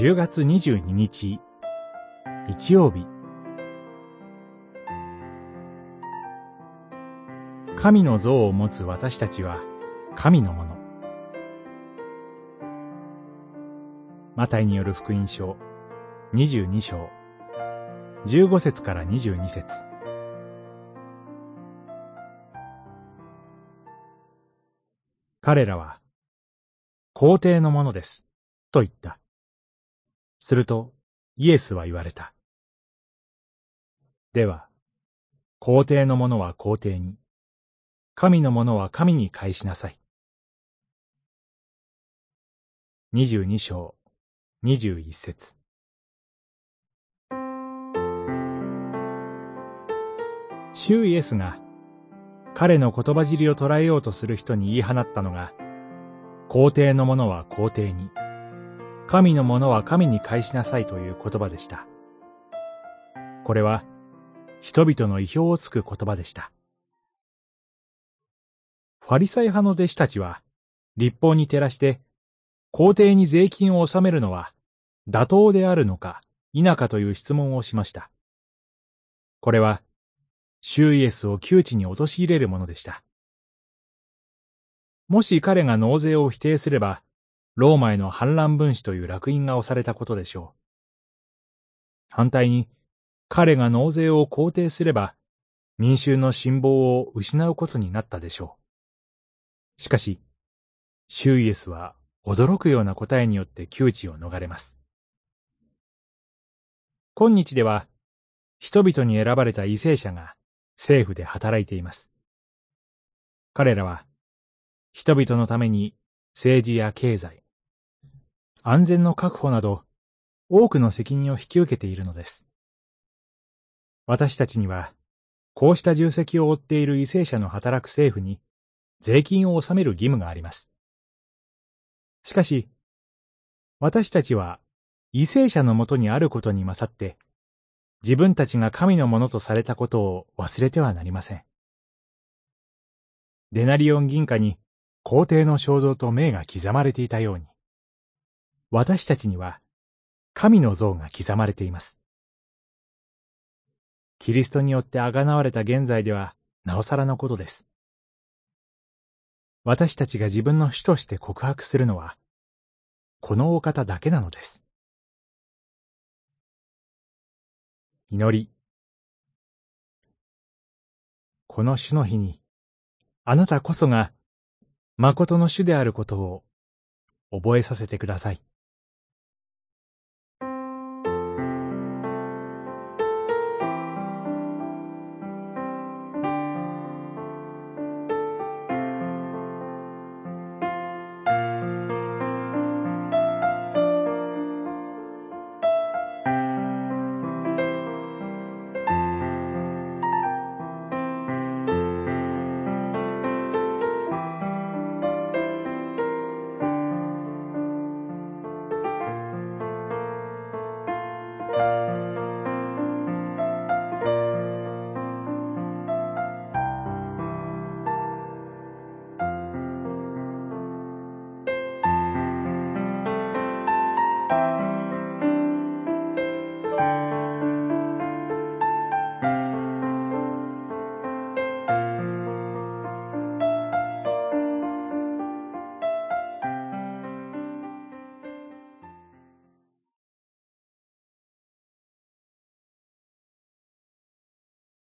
10月22日、日曜日。神の像を持つ私たちは神のもの。マタイによる福音書22章15節から22節彼らは皇帝のものです、と言った。すると、イエスは言われた。では、皇帝のものは皇帝に、神のものは神に返しなさい。二十二章、二十一節。主イエスが、彼の言葉尻を捉えようとする人に言い放ったのが、皇帝のものは皇帝に、神のものは神に返しなさいという言葉でした。これは、人々の意表をつく言葉でした。ファリサイ派の弟子たちは、立法に照らして、皇帝に税金を納めるのは、妥当であるのか、否かという質問をしました。これは、シュイエスを窮地に陥れるものでした。もし彼が納税を否定すれば、ローマへの反乱分子という烙印が押されたことでしょう。反対に、彼が納税を肯定すれば、民衆の辛抱を失うことになったでしょう。しかし、シュイエスは驚くような答えによって窮地を逃れます。今日では、人々に選ばれた為政者が政府で働いています。彼らは、人々のために政治や経済、安全の確保など、多くの責任を引き受けているのです。私たちには、こうした重責を負っている為政者の働く政府に、税金を納める義務があります。しかし、私たちは、為政者のもとにあることに勝って、自分たちが神のものとされたことを忘れてはなりません。デナリオン銀貨に皇帝の肖像と名が刻まれていたように、私たちには神の像が刻まれています。キリストによってあがなわれた現在では、なおさらのことです。私たちが自分の主として告白するのは、このお方だけなのです。祈り。この主の日に、あなたこそが、誠の主であることを覚えさせてください。